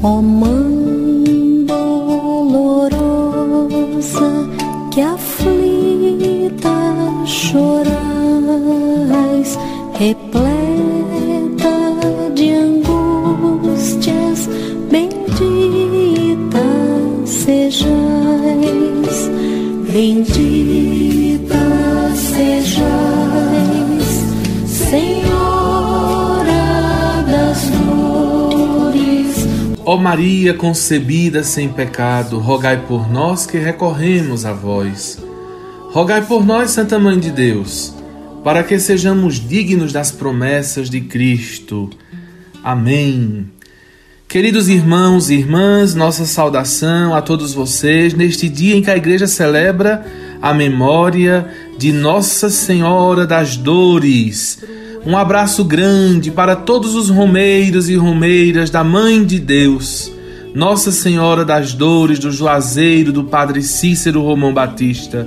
Ó Mãe dolorosa que aflita chorais, repleta de angústias, bendita sejais, bendita sejais, Senhora Ó Maria concebida sem pecado, rogai por nós que recorremos a vós. Rogai por nós, Santa Mãe de Deus, para que sejamos dignos das promessas de Cristo. Amém. Queridos irmãos e irmãs, nossa saudação a todos vocês neste dia em que a igreja celebra a memória de Nossa Senhora das Dores. Um abraço grande para todos os romeiros e romeiras da Mãe de Deus, Nossa Senhora das Dores do Juazeiro do Padre Cícero Romão Batista.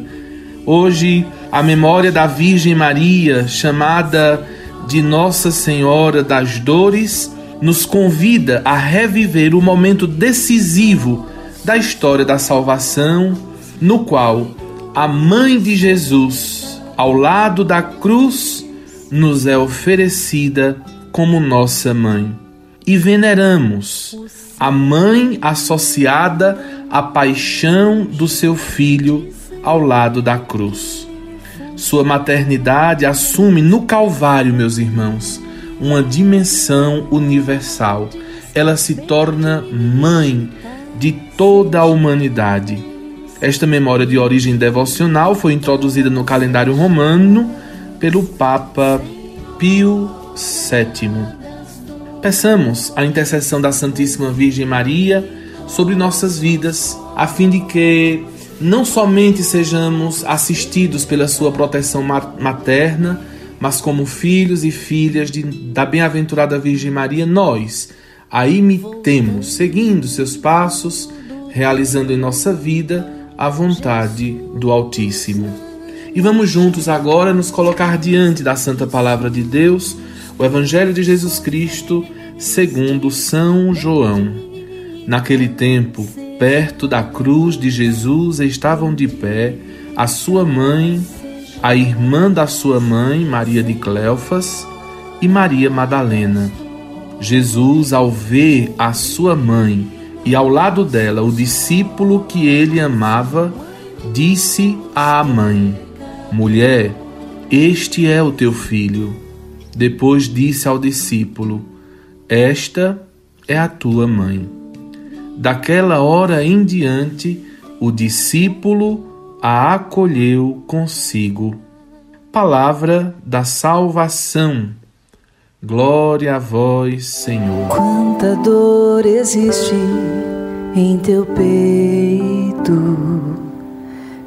Hoje, a memória da Virgem Maria, chamada de Nossa Senhora das Dores, nos convida a reviver o momento decisivo da história da salvação, no qual a Mãe de Jesus, ao lado da cruz, nos é oferecida como nossa mãe. E veneramos a mãe associada à paixão do seu filho ao lado da cruz. Sua maternidade assume no Calvário, meus irmãos, uma dimensão universal. Ela se torna mãe de toda a humanidade. Esta memória de origem devocional foi introduzida no calendário romano pelo Papa Pio VII. Peçamos a intercessão da Santíssima Virgem Maria sobre nossas vidas, a fim de que não somente sejamos assistidos pela sua proteção materna, mas como filhos e filhas de, da bem-aventurada Virgem Maria, nós a imitemos, seguindo seus passos, realizando em nossa vida a vontade do Altíssimo. E vamos juntos agora nos colocar diante da Santa Palavra de Deus, o Evangelho de Jesus Cristo, segundo São João. Naquele tempo, perto da cruz de Jesus estavam de pé a sua mãe, a irmã da sua mãe, Maria de Cleofas, e Maria Madalena. Jesus, ao ver a sua mãe e ao lado dela o discípulo que ele amava, disse à mãe: Mulher, este é o teu filho. Depois disse ao discípulo: Esta é a tua mãe. Daquela hora em diante, o discípulo a acolheu consigo. Palavra da salvação. Glória a vós, Senhor. Quanta dor existe em teu peito,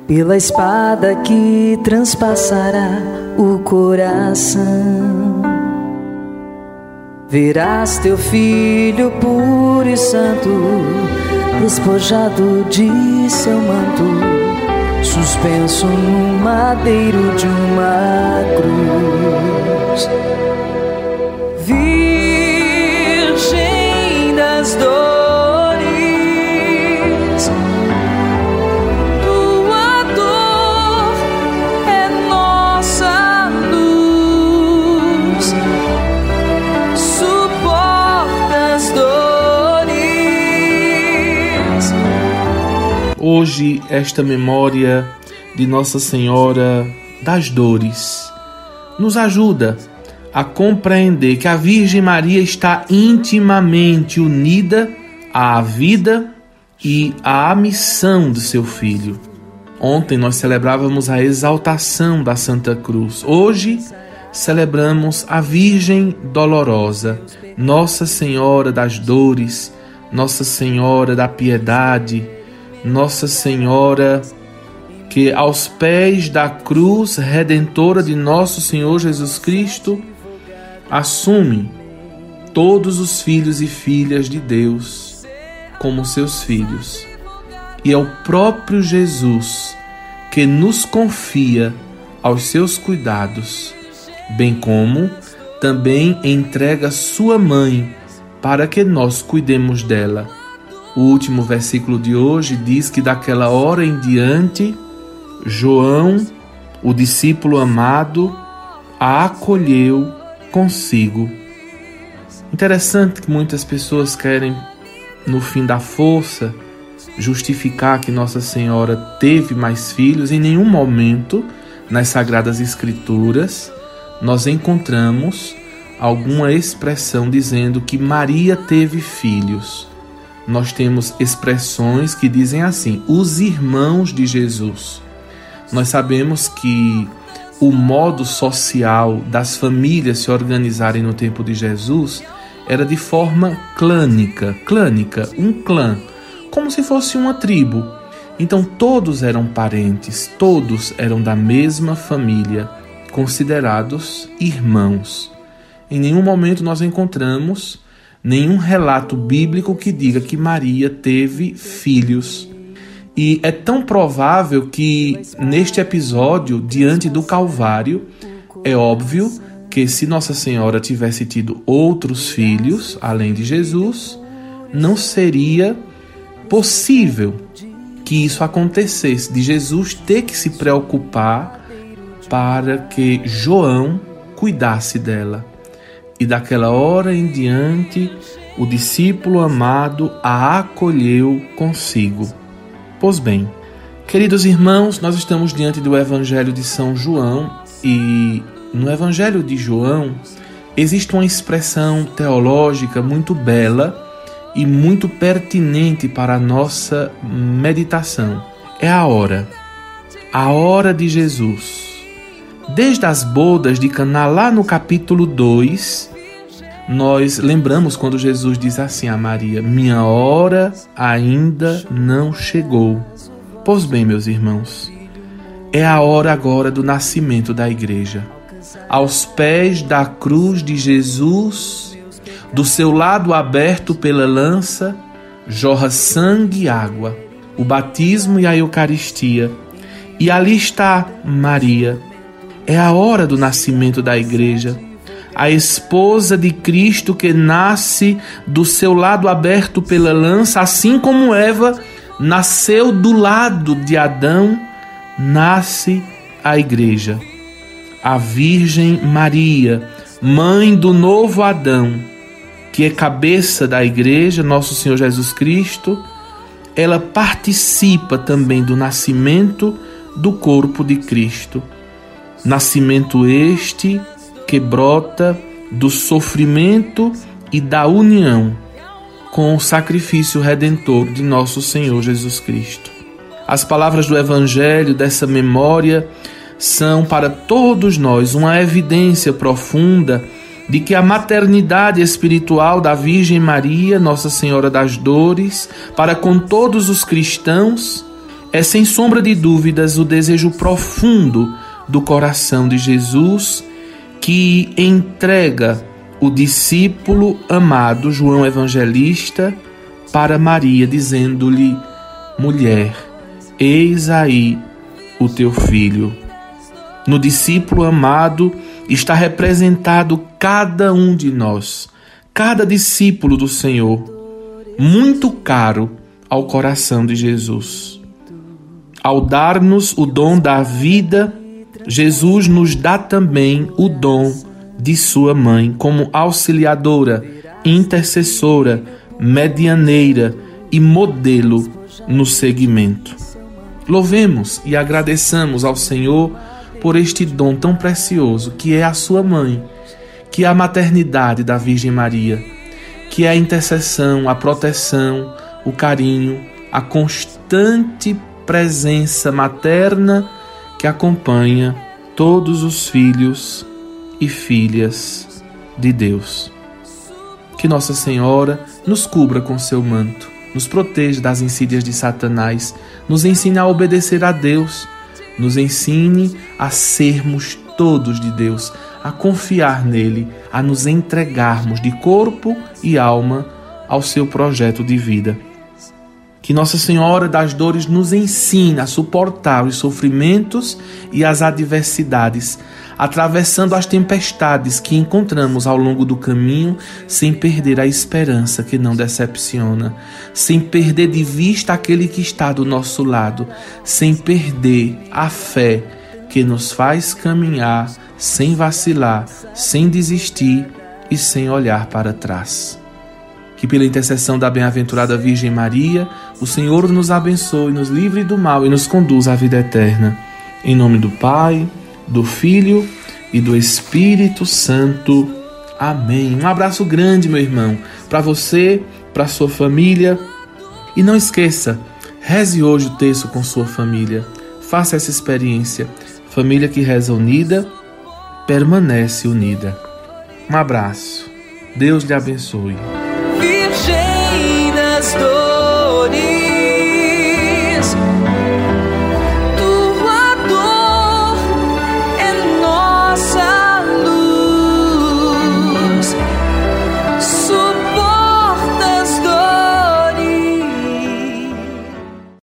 pela espada que transpassará o coração Verás teu filho puro e santo, despojado de seu manto, suspenso no madeiro de uma cruz. Hoje, esta memória de Nossa Senhora das Dores nos ajuda a compreender que a Virgem Maria está intimamente unida à vida e à missão do seu filho. Ontem nós celebrávamos a exaltação da Santa Cruz. Hoje celebramos a Virgem Dolorosa, Nossa Senhora das Dores, Nossa Senhora da Piedade, nossa Senhora, que aos pés da cruz redentora de nosso Senhor Jesus Cristo, assume todos os filhos e filhas de Deus como seus filhos. E é o próprio Jesus que nos confia aos seus cuidados, bem como também entrega sua mãe para que nós cuidemos dela. O último versículo de hoje diz que daquela hora em diante, João, o discípulo amado, a acolheu consigo. Interessante que muitas pessoas querem, no fim da força, justificar que Nossa Senhora teve mais filhos. Em nenhum momento nas Sagradas Escrituras nós encontramos alguma expressão dizendo que Maria teve filhos. Nós temos expressões que dizem assim: os irmãos de Jesus. Nós sabemos que o modo social das famílias se organizarem no tempo de Jesus era de forma clânica, clânica, um clã, como se fosse uma tribo. Então todos eram parentes, todos eram da mesma família, considerados irmãos. Em nenhum momento nós encontramos nenhum relato bíblico que diga que Maria teve filhos. E é tão provável que neste episódio, diante do Calvário, é óbvio que se Nossa Senhora tivesse tido outros filhos além de Jesus, não seria possível que isso acontecesse, de Jesus ter que se preocupar para que João cuidasse dela. E daquela hora em diante, o discípulo amado a acolheu consigo. Pois bem, queridos irmãos, nós estamos diante do Evangelho de São João e no Evangelho de João existe uma expressão teológica muito bela e muito pertinente para a nossa meditação. É a hora, a hora de Jesus. Desde as bodas de Caná, lá no capítulo 2, nós lembramos quando Jesus diz assim a Maria: Minha hora ainda não chegou. Pois bem, meus irmãos, é a hora agora do nascimento da igreja. Aos pés da cruz de Jesus, do seu lado aberto pela lança, jorra sangue e água, o batismo e a Eucaristia. E ali está Maria, é a hora do nascimento da igreja. A esposa de Cristo que nasce do seu lado aberto pela lança, assim como Eva nasceu do lado de Adão, nasce a igreja. A Virgem Maria, mãe do novo Adão, que é cabeça da igreja, nosso Senhor Jesus Cristo, ela participa também do nascimento do corpo de Cristo. Nascimento este que brota do sofrimento e da união com o sacrifício redentor de nosso Senhor Jesus Cristo. As palavras do Evangelho dessa memória são para todos nós uma evidência profunda de que a maternidade espiritual da Virgem Maria, Nossa Senhora das Dores, para com todos os cristãos, é sem sombra de dúvidas o desejo profundo do coração de Jesus que entrega o discípulo amado João Evangelista para Maria, dizendo-lhe: Mulher, eis aí o teu filho. No discípulo amado está representado cada um de nós, cada discípulo do Senhor, muito caro ao coração de Jesus. Ao dar-nos o dom da vida, Jesus nos dá também o dom de sua mãe como auxiliadora, intercessora, medianeira e modelo no seguimento. Louvemos e agradeçamos ao Senhor por este dom tão precioso que é a sua mãe, que é a maternidade da Virgem Maria, que é a intercessão, a proteção, o carinho, a constante presença materna que acompanha todos os filhos e filhas de Deus. Que Nossa Senhora nos cubra com seu manto, nos proteja das insídias de Satanás, nos ensine a obedecer a Deus, nos ensine a sermos todos de Deus, a confiar nele, a nos entregarmos de corpo e alma ao seu projeto de vida. Que Nossa Senhora das Dores nos ensine a suportar os sofrimentos e as adversidades, atravessando as tempestades que encontramos ao longo do caminho, sem perder a esperança que não decepciona, sem perder de vista aquele que está do nosso lado, sem perder a fé que nos faz caminhar sem vacilar, sem desistir e sem olhar para trás. Que pela intercessão da bem-aventurada Virgem Maria, o Senhor nos abençoe, nos livre do mal e nos conduza à vida eterna. Em nome do Pai, do Filho e do Espírito Santo. Amém. Um abraço grande, meu irmão, para você, para sua família. E não esqueça, reze hoje o texto com sua família. Faça essa experiência. Família que reza unida, permanece unida. Um abraço. Deus lhe abençoe.